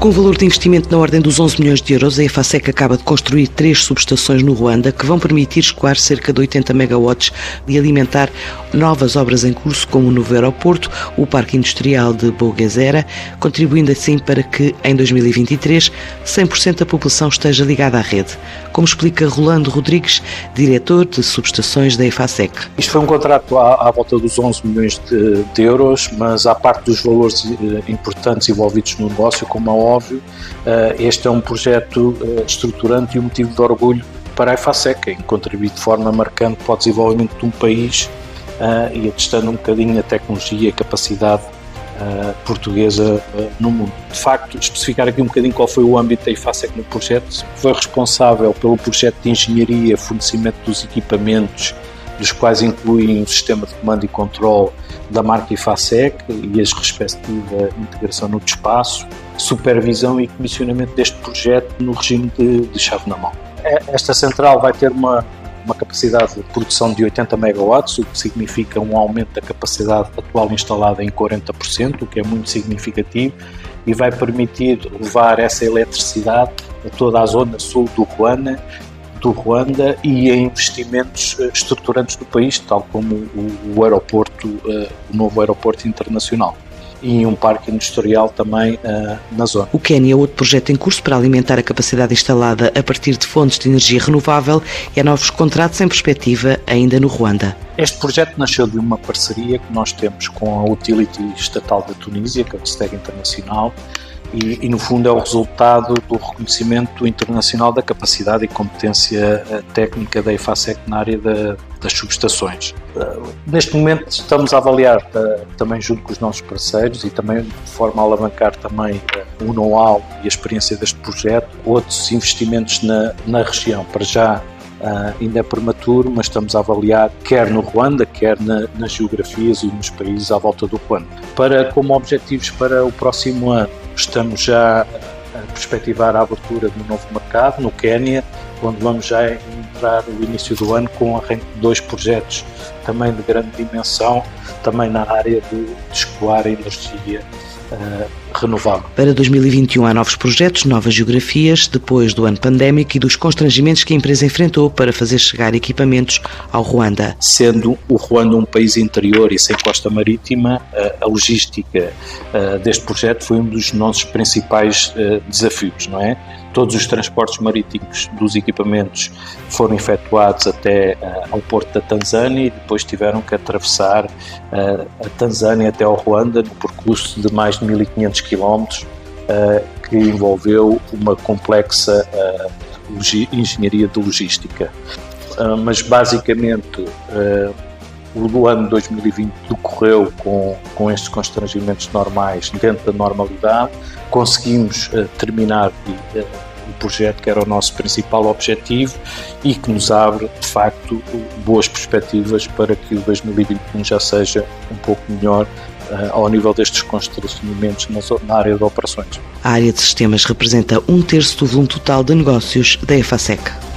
Com valor de investimento na ordem dos 11 milhões de euros, a EFASEC acaba de construir três subestações no Ruanda que vão permitir escoar cerca de 80 megawatts e alimentar novas obras em curso, como o novo aeroporto, o Parque Industrial de Boguezera, contribuindo assim para que, em 2023, 100% da população esteja ligada à rede, como explica Rolando Rodrigues, diretor de subestações da EFASEC. Isto foi um contrato à, à volta dos 11 milhões de, de, euros, mas à parte dos valores eh, importantes envolvidos no negócio, como a óbvio, eh, este é um projeto eh, estruturante e um motivo de orgulho para a EFASEC, em contribuir de forma marcante para o desenvolvimento de um país eh, e atestando um bocadinho a tecnologia e a capacidade portuguesa no mundo. De facto, especificar aqui um bocadinho qual foi o âmbito da EFASEC no projeto, foi responsável pelo projeto de engenharia, fornecimento dos equipamentos, dos quais incluem o sistema de comando e controle da marca IFASEC e as respectiva integração no espaço, supervisão e comissionamento deste projeto no regime de, de chave na mão. É, esta central vai ter uma, uma capacidade de produção de 80 megawatts, o que significa um aumento da capacidade atual instalada em 40%, o que é muito significativo, e vai permitir levar essa eletricidade a toda a zona sul do Ruanda, do Ruanda e em investimentos eh, estruturantes do país, tal como o aeroporto, eh, o novo aeroporto internacional e um parque industrial também uh, na zona. O Quênia é outro projeto em curso para alimentar a capacidade instalada a partir de fontes de energia renovável e há novos contratos em perspectiva ainda no Ruanda. Este projeto nasceu de uma parceria que nós temos com a Utility Estatal da Tunísia, que é o STEG Internacional, e, e, no fundo é o resultado do reconhecimento internacional da capacidade e competência eh, técnica da EFASEC na área da, das subestações. Uh, neste momento estamos a avaliar uh, também junto com os nossos parceiros e também de forma a alavancar também o know-how e a experiência deste projeto, outros investimentos na, na região. Para já Uh, ainda é prematuro, mas estamos a avaliar quer no Ruanda, quer na, nas geografias e nos países à volta do Ruanda. Para, como objetivos para o próximo ano, estamos já a perspectivar a abertura de um novo mercado no Quênia, onde vamos já entrar no início do ano com dois projetos também de grande dimensão, também na área de, de escoar a energia uh, renovável. Para 2021 há novos projetos, novas geografias, depois do ano pandémico e dos constrangimentos que a empresa enfrentou para fazer chegar equipamentos ao Ruanda. Sendo o Ruanda um país interior e sem costa marítima, a logística deste projeto foi um dos nossos principais desafios, não é? Todos os transportes marítimos dos equipamentos foram efetuados até uh, ao porto da Tanzânia e depois tiveram que atravessar uh, a Tanzânia até ao Ruanda no percurso de mais de 1500 quilómetros uh, que envolveu uma complexa engenharia de logística. mas basicamente o ano 2020 decorreu com, com estes constrangimentos normais dentro da normalidade. Conseguimos uh, terminar uh, o projeto que era o nosso principal objetivo e que nos abre, de facto, boas perspectivas para que o 2021 já seja um pouco melhor uh, ao nível destes constrangimentos na área de operações. A área de sistemas representa um terço do volume total de negócios da EFASEC.